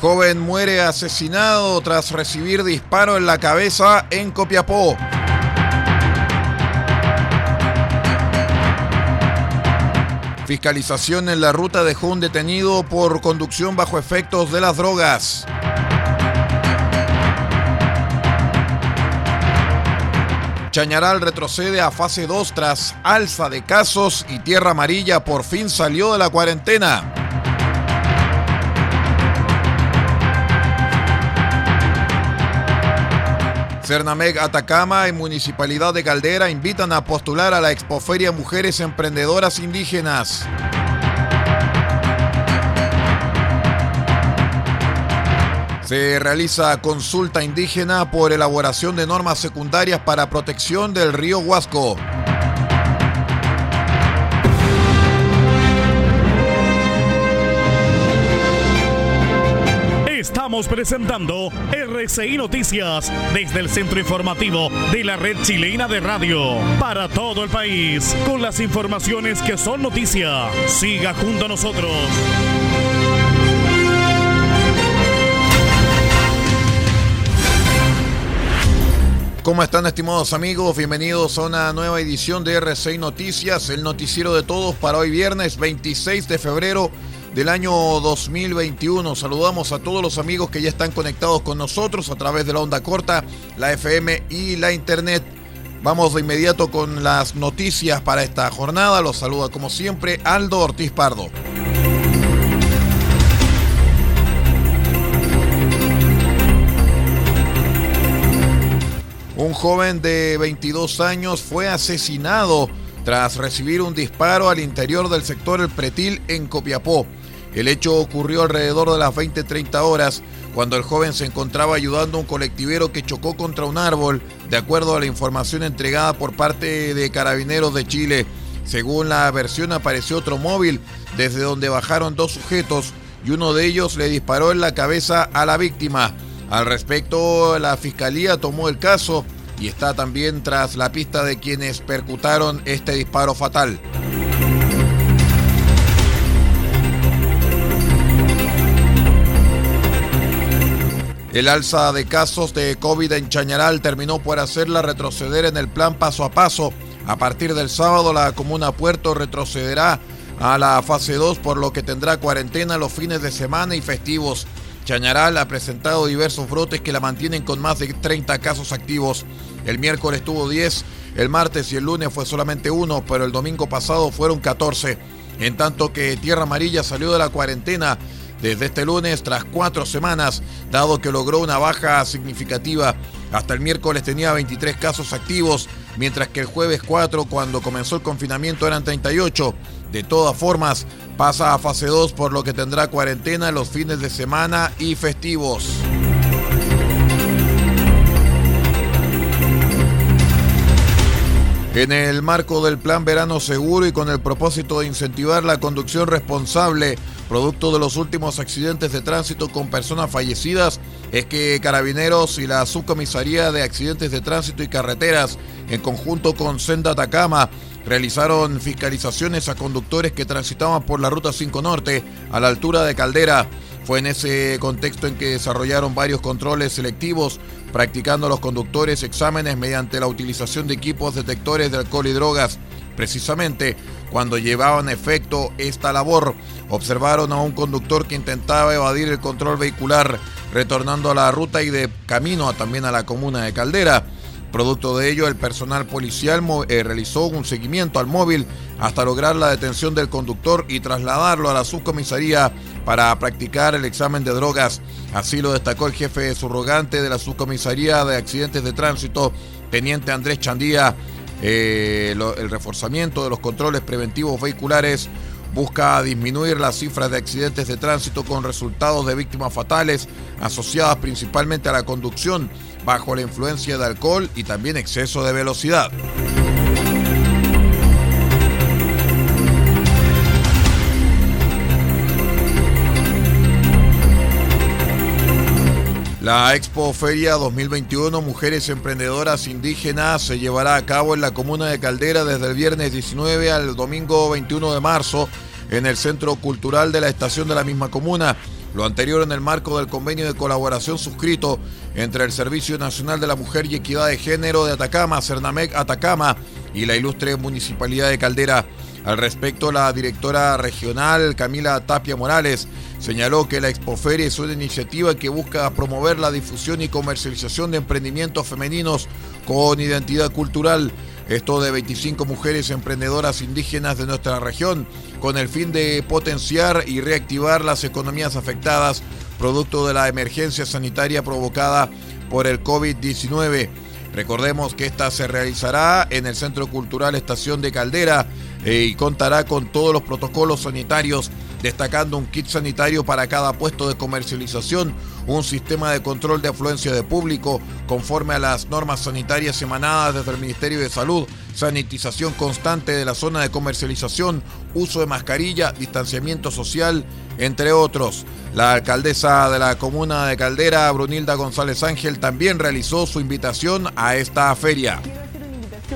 Joven muere asesinado tras recibir disparo en la cabeza en Copiapó. Fiscalización en la ruta dejó un detenido por conducción bajo efectos de las drogas. Chañaral retrocede a fase 2 tras alza de casos y Tierra Amarilla por fin salió de la cuarentena. Cernameg Atacama y Municipalidad de Caldera invitan a postular a la Expoferia Mujeres Emprendedoras Indígenas. Se realiza consulta indígena por elaboración de normas secundarias para protección del río Huasco. Estamos presentando RCI Noticias desde el centro informativo de la red chilena de radio para todo el país con las informaciones que son noticia. Siga junto a nosotros. ¿Cómo están estimados amigos? Bienvenidos a una nueva edición de RCI Noticias, el noticiero de todos para hoy viernes 26 de febrero del año 2021. Saludamos a todos los amigos que ya están conectados con nosotros a través de la onda corta, la FM y la internet. Vamos de inmediato con las noticias para esta jornada. Los saluda como siempre Aldo Ortiz Pardo. Un joven de 22 años fue asesinado tras recibir un disparo al interior del sector El Pretil en Copiapó. El hecho ocurrió alrededor de las 20-30 horas, cuando el joven se encontraba ayudando a un colectivero que chocó contra un árbol, de acuerdo a la información entregada por parte de Carabineros de Chile. Según la versión apareció otro móvil, desde donde bajaron dos sujetos y uno de ellos le disparó en la cabeza a la víctima. Al respecto, la fiscalía tomó el caso y está también tras la pista de quienes percutaron este disparo fatal. El alza de casos de COVID en Chañaral terminó por hacerla retroceder en el plan paso a paso. A partir del sábado la comuna Puerto retrocederá a la fase 2 por lo que tendrá cuarentena los fines de semana y festivos. Chañaral ha presentado diversos brotes que la mantienen con más de 30 casos activos. El miércoles tuvo 10, el martes y el lunes fue solamente uno, pero el domingo pasado fueron 14. En tanto que Tierra Amarilla salió de la cuarentena desde este lunes tras cuatro semanas, dado que logró una baja significativa. Hasta el miércoles tenía 23 casos activos, mientras que el jueves 4, cuando comenzó el confinamiento, eran 38. De todas formas, pasa a fase 2, por lo que tendrá cuarentena los fines de semana y festivos. En el marco del Plan Verano Seguro y con el propósito de incentivar la conducción responsable, producto de los últimos accidentes de tránsito con personas fallecidas, es que Carabineros y la Subcomisaría de Accidentes de Tránsito y Carreteras, en conjunto con Senda Atacama, realizaron fiscalizaciones a conductores que transitaban por la Ruta 5 Norte a la altura de Caldera. Fue en ese contexto en que desarrollaron varios controles selectivos practicando a los conductores exámenes mediante la utilización de equipos detectores de alcohol y drogas. Precisamente cuando llevaban efecto esta labor, observaron a un conductor que intentaba evadir el control vehicular, retornando a la ruta y de camino también a la comuna de Caldera. Producto de ello, el personal policial eh, realizó un seguimiento al móvil hasta lograr la detención del conductor y trasladarlo a la subcomisaría para practicar el examen de drogas. Así lo destacó el jefe subrogante de la subcomisaría de accidentes de tránsito, teniente Andrés Chandía. Eh, el reforzamiento de los controles preventivos vehiculares busca disminuir las cifras de accidentes de tránsito con resultados de víctimas fatales asociadas principalmente a la conducción bajo la influencia de alcohol y también exceso de velocidad. La Expo Feria 2021 Mujeres Emprendedoras Indígenas se llevará a cabo en la comuna de Caldera desde el viernes 19 al domingo 21 de marzo en el Centro Cultural de la Estación de la misma comuna. Lo anterior en el marco del convenio de colaboración suscrito entre el Servicio Nacional de la Mujer y Equidad de Género de Atacama, Cernamec Atacama, y la ilustre Municipalidad de Caldera. Al respecto, la directora regional Camila Tapia Morales señaló que la Expoferia es una iniciativa que busca promover la difusión y comercialización de emprendimientos femeninos con identidad cultural. Esto de 25 mujeres emprendedoras indígenas de nuestra región, con el fin de potenciar y reactivar las economías afectadas producto de la emergencia sanitaria provocada por el COVID-19. Recordemos que esta se realizará en el Centro Cultural Estación de Caldera eh, y contará con todos los protocolos sanitarios, destacando un kit sanitario para cada puesto de comercialización, un sistema de control de afluencia de público conforme a las normas sanitarias emanadas desde el Ministerio de Salud, sanitización constante de la zona de comercialización, uso de mascarilla, distanciamiento social, entre otros. La alcaldesa de la comuna de Caldera, Brunilda González Ángel, también realizó su invitación a esta feria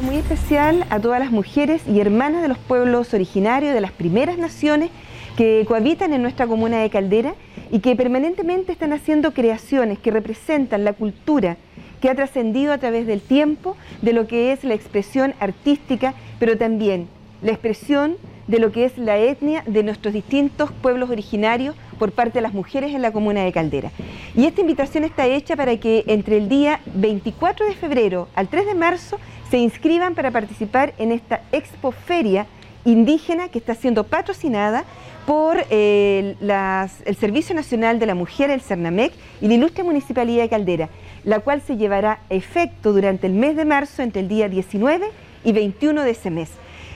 muy especial a todas las mujeres y hermanas de los pueblos originarios de las primeras naciones que cohabitan en nuestra comuna de Caldera y que permanentemente están haciendo creaciones que representan la cultura que ha trascendido a través del tiempo de lo que es la expresión artística, pero también la expresión de lo que es la etnia de nuestros distintos pueblos originarios por parte de las mujeres en la comuna de Caldera. Y esta invitación está hecha para que entre el día 24 de febrero al 3 de marzo se inscriban para participar en esta expoferia indígena que está siendo patrocinada por eh, el Servicio Nacional de la Mujer, el CERNAMEC, y la Ilustre Municipalidad de Caldera, la cual se llevará a efecto durante el mes de marzo, entre el día 19 y 21 de ese mes.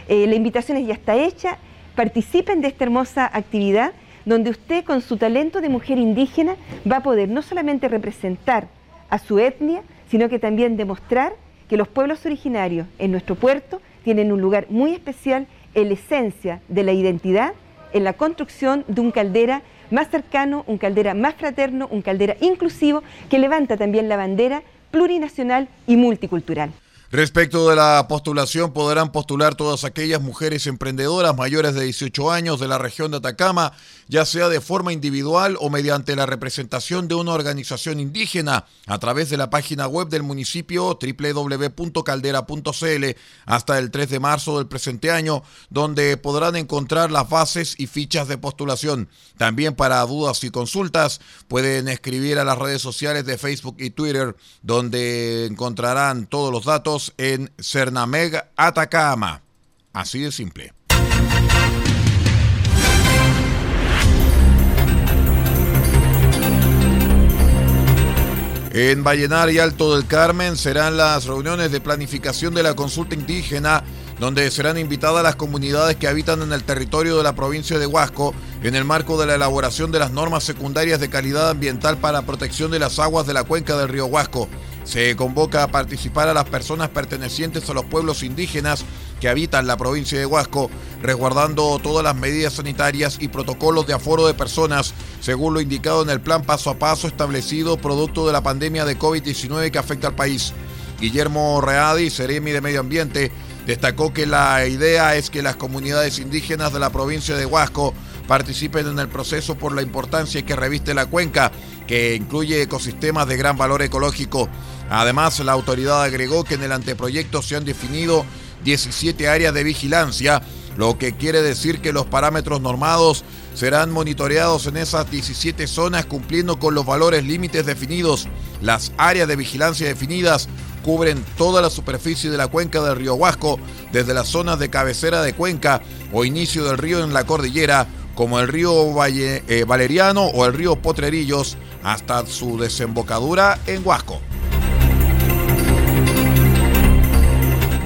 Eh, la invitación ya está hecha, participen de esta hermosa actividad donde usted con su talento de mujer indígena va a poder no solamente representar a su etnia, sino que también demostrar que los pueblos originarios en nuestro puerto tienen un lugar muy especial en la esencia de la identidad, en la construcción de un caldera más cercano, un caldera más fraterno, un caldera inclusivo, que levanta también la bandera plurinacional y multicultural. Respecto de la postulación, podrán postular todas aquellas mujeres emprendedoras mayores de 18 años de la región de Atacama, ya sea de forma individual o mediante la representación de una organización indígena a través de la página web del municipio www.caldera.cl hasta el 3 de marzo del presente año, donde podrán encontrar las bases y fichas de postulación. También para dudas y consultas pueden escribir a las redes sociales de Facebook y Twitter, donde encontrarán todos los datos en Cernameg, Atacama. Así de simple. En Vallenar y Alto del Carmen serán las reuniones de planificación de la consulta indígena, donde serán invitadas las comunidades que habitan en el territorio de la provincia de Huasco en el marco de la elaboración de las normas secundarias de calidad ambiental para protección de las aguas de la cuenca del río Huasco. Se convoca a participar a las personas pertenecientes a los pueblos indígenas que habitan la provincia de Huasco, resguardando todas las medidas sanitarias y protocolos de aforo de personas, según lo indicado en el plan paso a paso establecido producto de la pandemia de COVID-19 que afecta al país. Guillermo Readi, Seremi de Medio Ambiente, destacó que la idea es que las comunidades indígenas de la provincia de Huasco participen en el proceso por la importancia que reviste la cuenca, que incluye ecosistemas de gran valor ecológico. Además, la autoridad agregó que en el anteproyecto se han definido 17 áreas de vigilancia, lo que quiere decir que los parámetros normados serán monitoreados en esas 17 zonas cumpliendo con los valores límites definidos. Las áreas de vigilancia definidas cubren toda la superficie de la cuenca del río Huasco, desde las zonas de cabecera de cuenca o inicio del río en la cordillera, como el río Valle, eh, Valeriano o el río Potrerillos, hasta su desembocadura en Huasco.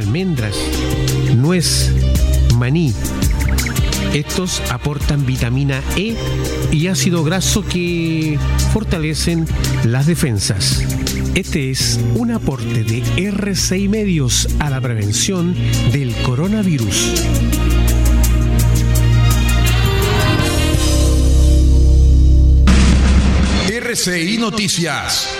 almendras, nuez, maní. Estos aportan vitamina E y ácido graso que fortalecen las defensas. Este es un aporte de R6 Medios a la prevención del coronavirus. RCI Noticias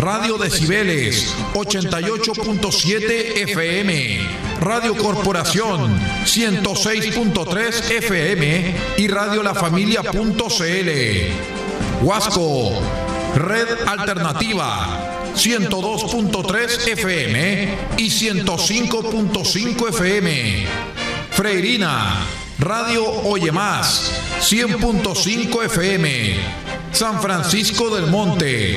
Radio Decibeles 88.7 FM, Radio Corporación 106.3 FM y Radio La Familia.cl. Huasco, Red Alternativa 102.3 FM y 105.5 FM. Freirina, Radio Oye Más 100.5 FM. San Francisco del Monte,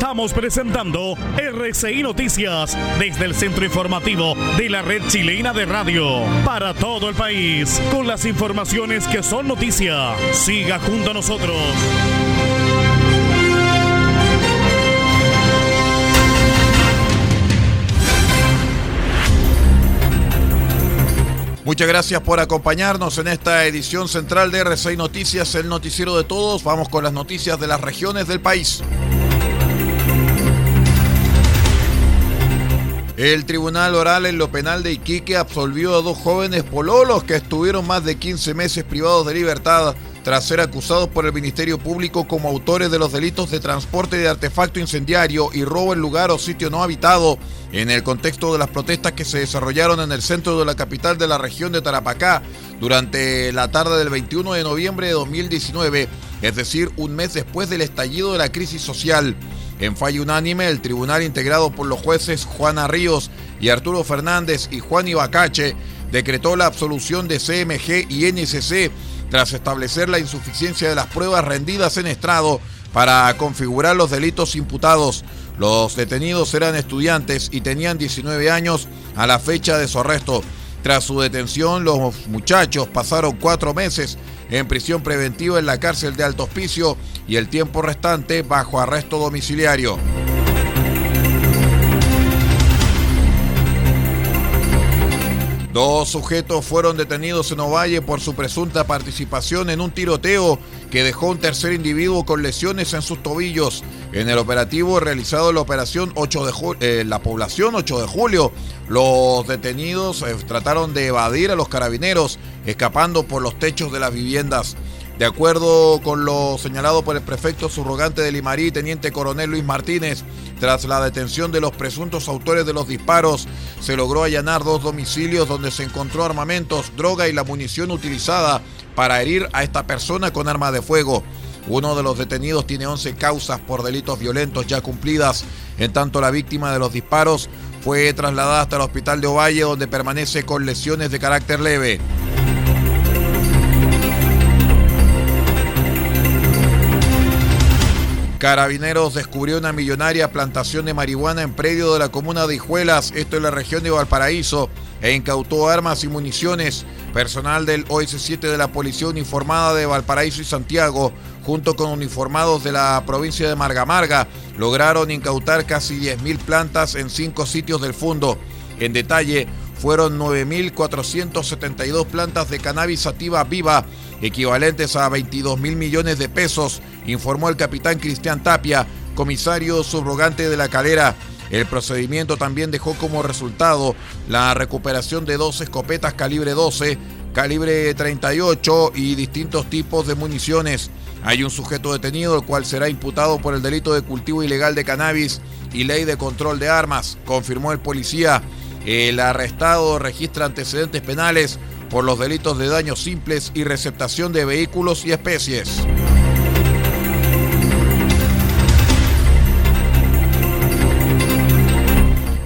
Estamos presentando RCI Noticias desde el centro informativo de la red chilena de radio para todo el país con las informaciones que son noticia. Siga junto a nosotros. Muchas gracias por acompañarnos en esta edición central de RCI Noticias, el noticiero de todos. Vamos con las noticias de las regiones del país. El Tribunal Oral en lo Penal de Iquique absolvió a dos jóvenes pololos que estuvieron más de 15 meses privados de libertad tras ser acusados por el Ministerio Público como autores de los delitos de transporte de artefacto incendiario y robo en lugar o sitio no habitado en el contexto de las protestas que se desarrollaron en el centro de la capital de la región de Tarapacá durante la tarde del 21 de noviembre de 2019, es decir, un mes después del estallido de la crisis social. En fallo unánime, el tribunal integrado por los jueces Juana Ríos y Arturo Fernández y Juan Ibacache decretó la absolución de CMG y NCC tras establecer la insuficiencia de las pruebas rendidas en estrado para configurar los delitos imputados. Los detenidos eran estudiantes y tenían 19 años a la fecha de su arresto. Tras su detención, los muchachos pasaron cuatro meses en prisión preventiva en la cárcel de Alto Hospicio y el tiempo restante bajo arresto domiciliario. Dos sujetos fueron detenidos en Ovalle por su presunta participación en un tiroteo que dejó un tercer individuo con lesiones en sus tobillos. En el operativo realizado en la operación 8 de eh, la población 8 de julio, los detenidos eh, trataron de evadir a los carabineros, escapando por los techos de las viviendas. De acuerdo con lo señalado por el prefecto subrogante de Limarí, teniente coronel Luis Martínez, tras la detención de los presuntos autores de los disparos, se logró allanar dos domicilios donde se encontró armamentos, droga y la munición utilizada para herir a esta persona con arma de fuego. Uno de los detenidos tiene 11 causas por delitos violentos ya cumplidas, en tanto la víctima de los disparos fue trasladada hasta el hospital de Ovalle donde permanece con lesiones de carácter leve. Carabineros descubrió una millonaria plantación de marihuana en predio de la comuna de Hijuelas, esto en la región de Valparaíso, e incautó armas y municiones. Personal del OS7 de la Policía Uniformada de Valparaíso y Santiago, junto con uniformados de la provincia de Margamarga, lograron incautar casi 10.000 plantas en cinco sitios del fondo. En detalle, fueron 9.472 plantas de cannabis sativa viva, equivalentes a 22 mil millones de pesos, informó el capitán Cristian Tapia, comisario subrogante de la calera. El procedimiento también dejó como resultado la recuperación de dos escopetas calibre 12, calibre 38 y distintos tipos de municiones. Hay un sujeto detenido el cual será imputado por el delito de cultivo ilegal de cannabis y ley de control de armas, confirmó el policía. El arrestado registra antecedentes penales por los delitos de daños simples y receptación de vehículos y especies.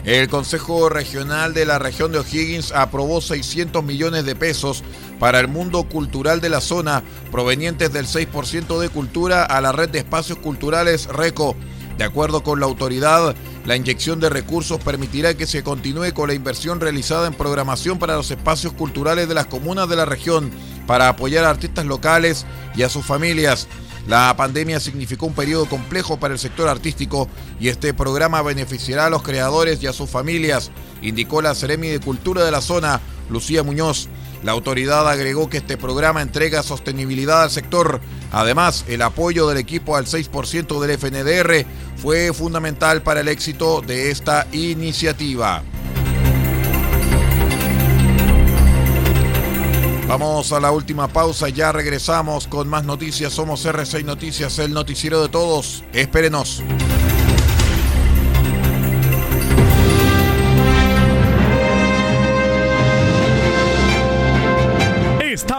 El Consejo Regional de la región de O'Higgins aprobó 600 millones de pesos para el mundo cultural de la zona, provenientes del 6% de cultura a la red de espacios culturales RECO. De acuerdo con la autoridad, la inyección de recursos permitirá que se continúe con la inversión realizada en programación para los espacios culturales de las comunas de la región, para apoyar a artistas locales y a sus familias. La pandemia significó un periodo complejo para el sector artístico y este programa beneficiará a los creadores y a sus familias, indicó la Seremi de Cultura de la zona, Lucía Muñoz. La autoridad agregó que este programa entrega sostenibilidad al sector. Además, el apoyo del equipo al 6% del FNDR fue fundamental para el éxito de esta iniciativa. Vamos a la última pausa, ya regresamos con más noticias. Somos R6 Noticias, el noticiero de todos. Espérenos.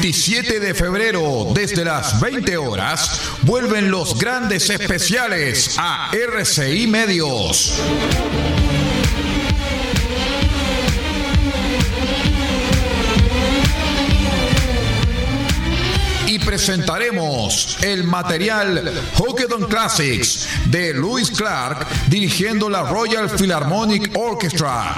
27 de febrero, desde las 20 horas, vuelven los grandes especiales a RCI Medios. Y presentaremos el material Hockeyton Classics de Louis Clark dirigiendo la Royal Philharmonic Orchestra.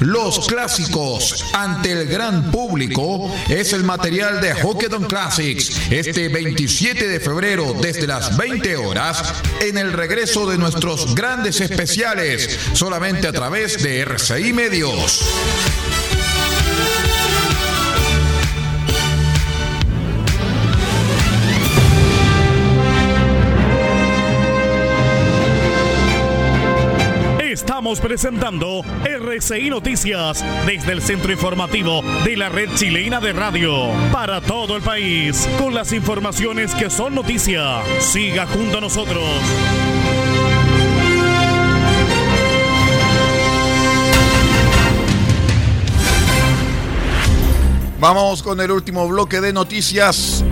Los clásicos ante el gran público es el material de Hockeyton Classics este 27 de febrero desde las 20 horas en el regreso de nuestros grandes especiales solamente a través de RCI Medios. Estamos presentando RCI Noticias desde el centro informativo de la red chilena de radio para todo el país con las informaciones que son noticia. Siga junto a nosotros. Vamos con el último bloque de noticias.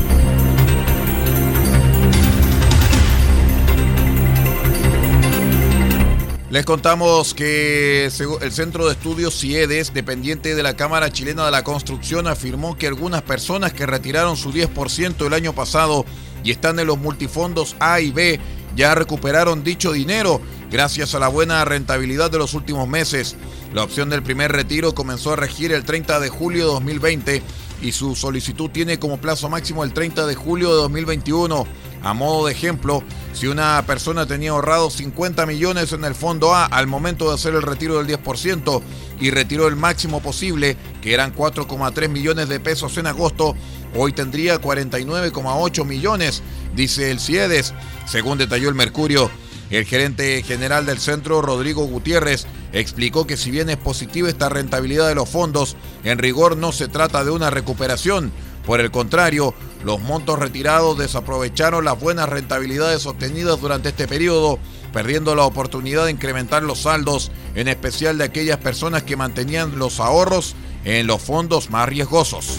Les contamos que el Centro de Estudios CIEDES, dependiente de la Cámara Chilena de la Construcción, afirmó que algunas personas que retiraron su 10% el año pasado y están en los multifondos A y B ya recuperaron dicho dinero gracias a la buena rentabilidad de los últimos meses. La opción del primer retiro comenzó a regir el 30 de julio de 2020 y su solicitud tiene como plazo máximo el 30 de julio de 2021. A modo de ejemplo, si una persona tenía ahorrado 50 millones en el fondo A al momento de hacer el retiro del 10% y retiró el máximo posible, que eran 4,3 millones de pesos en agosto, hoy tendría 49,8 millones, dice el CIEDES, según detalló el Mercurio. El gerente general del centro, Rodrigo Gutiérrez, explicó que si bien es positiva esta rentabilidad de los fondos, en rigor no se trata de una recuperación. Por el contrario, los montos retirados desaprovecharon las buenas rentabilidades obtenidas durante este periodo, perdiendo la oportunidad de incrementar los saldos, en especial de aquellas personas que mantenían los ahorros en los fondos más riesgosos.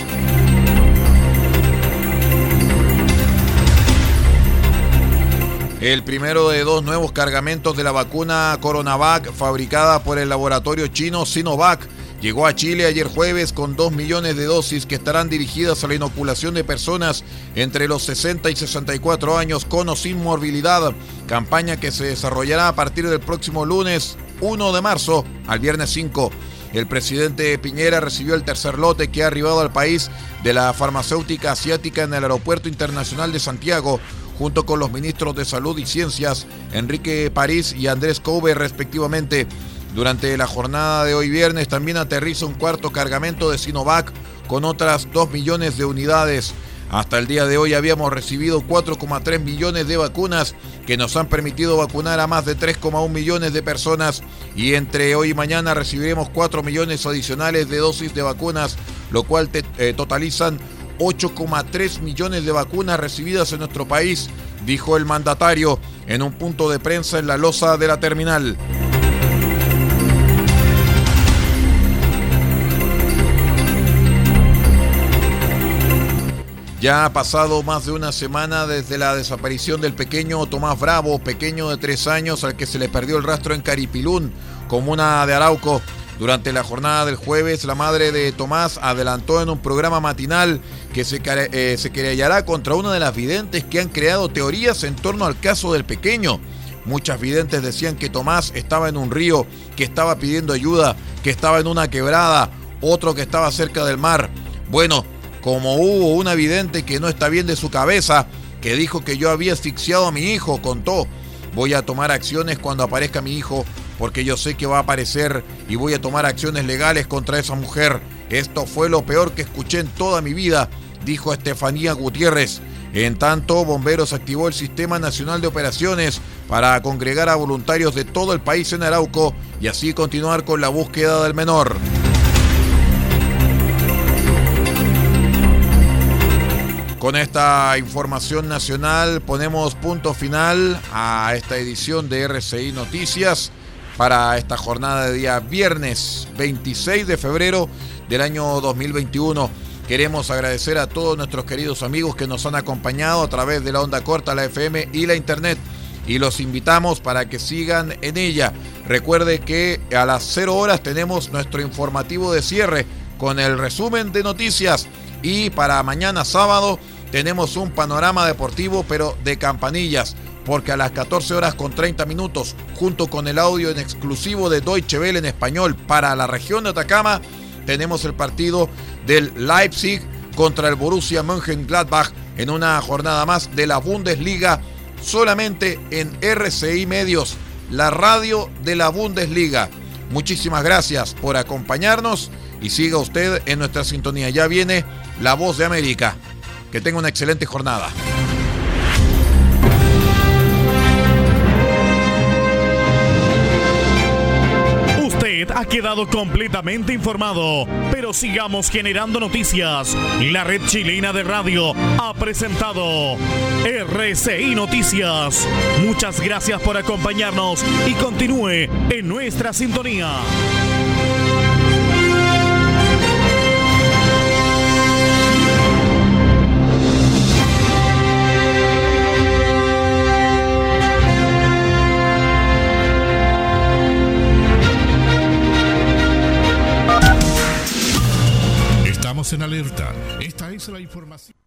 El primero de dos nuevos cargamentos de la vacuna Coronavac fabricada por el laboratorio chino Sinovac llegó a Chile ayer jueves con 2 millones de dosis que estarán dirigidas a la inoculación de personas entre los 60 y 64 años con o sin morbilidad, campaña que se desarrollará a partir del próximo lunes 1 de marzo al viernes 5. El presidente Piñera recibió el tercer lote que ha arribado al país de la farmacéutica asiática en el Aeropuerto Internacional de Santiago, junto con los ministros de Salud y Ciencias, Enrique París y Andrés Coube, respectivamente. Durante la jornada de hoy viernes también aterriza un cuarto cargamento de Sinovac con otras 2 millones de unidades. Hasta el día de hoy habíamos recibido 4,3 millones de vacunas que nos han permitido vacunar a más de 3,1 millones de personas y entre hoy y mañana recibiremos 4 millones adicionales de dosis de vacunas, lo cual eh, totalizan 8,3 millones de vacunas recibidas en nuestro país, dijo el mandatario en un punto de prensa en la losa de la terminal. Ya ha pasado más de una semana desde la desaparición del pequeño Tomás Bravo, pequeño de tres años al que se le perdió el rastro en Caripilún, comuna de Arauco. Durante la jornada del jueves, la madre de Tomás adelantó en un programa matinal que se, eh, querellará contra una de las videntes que han creado teorías en torno al caso del pequeño. Muchas videntes decían que Tomás estaba en un río, que estaba pidiendo ayuda, que estaba en una quebrada, otro que estaba cerca del mar. Bueno, como hubo una vidente que no está bien de su cabeza, que dijo que yo había asfixiado a mi hijo, contó. Voy a tomar acciones cuando aparezca mi hijo, porque yo sé que va a aparecer y voy a tomar acciones legales contra esa mujer. Esto fue lo peor que escuché en toda mi vida, dijo Estefanía Gutiérrez. En tanto, Bomberos activó el Sistema Nacional de Operaciones para congregar a voluntarios de todo el país en Arauco y así continuar con la búsqueda del menor. Con esta información nacional ponemos punto final a esta edición de RCI Noticias para esta jornada de día viernes 26 de febrero del año 2021. Queremos agradecer a todos nuestros queridos amigos que nos han acompañado a través de la onda corta, la FM y la internet y los invitamos para que sigan en ella. Recuerde que a las 0 horas tenemos nuestro informativo de cierre con el resumen de noticias y para mañana sábado tenemos un panorama deportivo, pero de campanillas, porque a las 14 horas con 30 minutos, junto con el audio en exclusivo de Deutsche Welle en español para la región de Atacama, tenemos el partido del Leipzig contra el Borussia Mönchengladbach en una jornada más de la Bundesliga, solamente en RCI Medios, la radio de la Bundesliga. Muchísimas gracias por acompañarnos y siga usted en nuestra sintonía. Ya viene La Voz de América. Que tenga una excelente jornada. Usted ha quedado completamente informado, pero sigamos generando noticias. La red chilena de radio ha presentado RCI Noticias. Muchas gracias por acompañarnos y continúe en nuestra sintonía. En alerta. Esta es la información.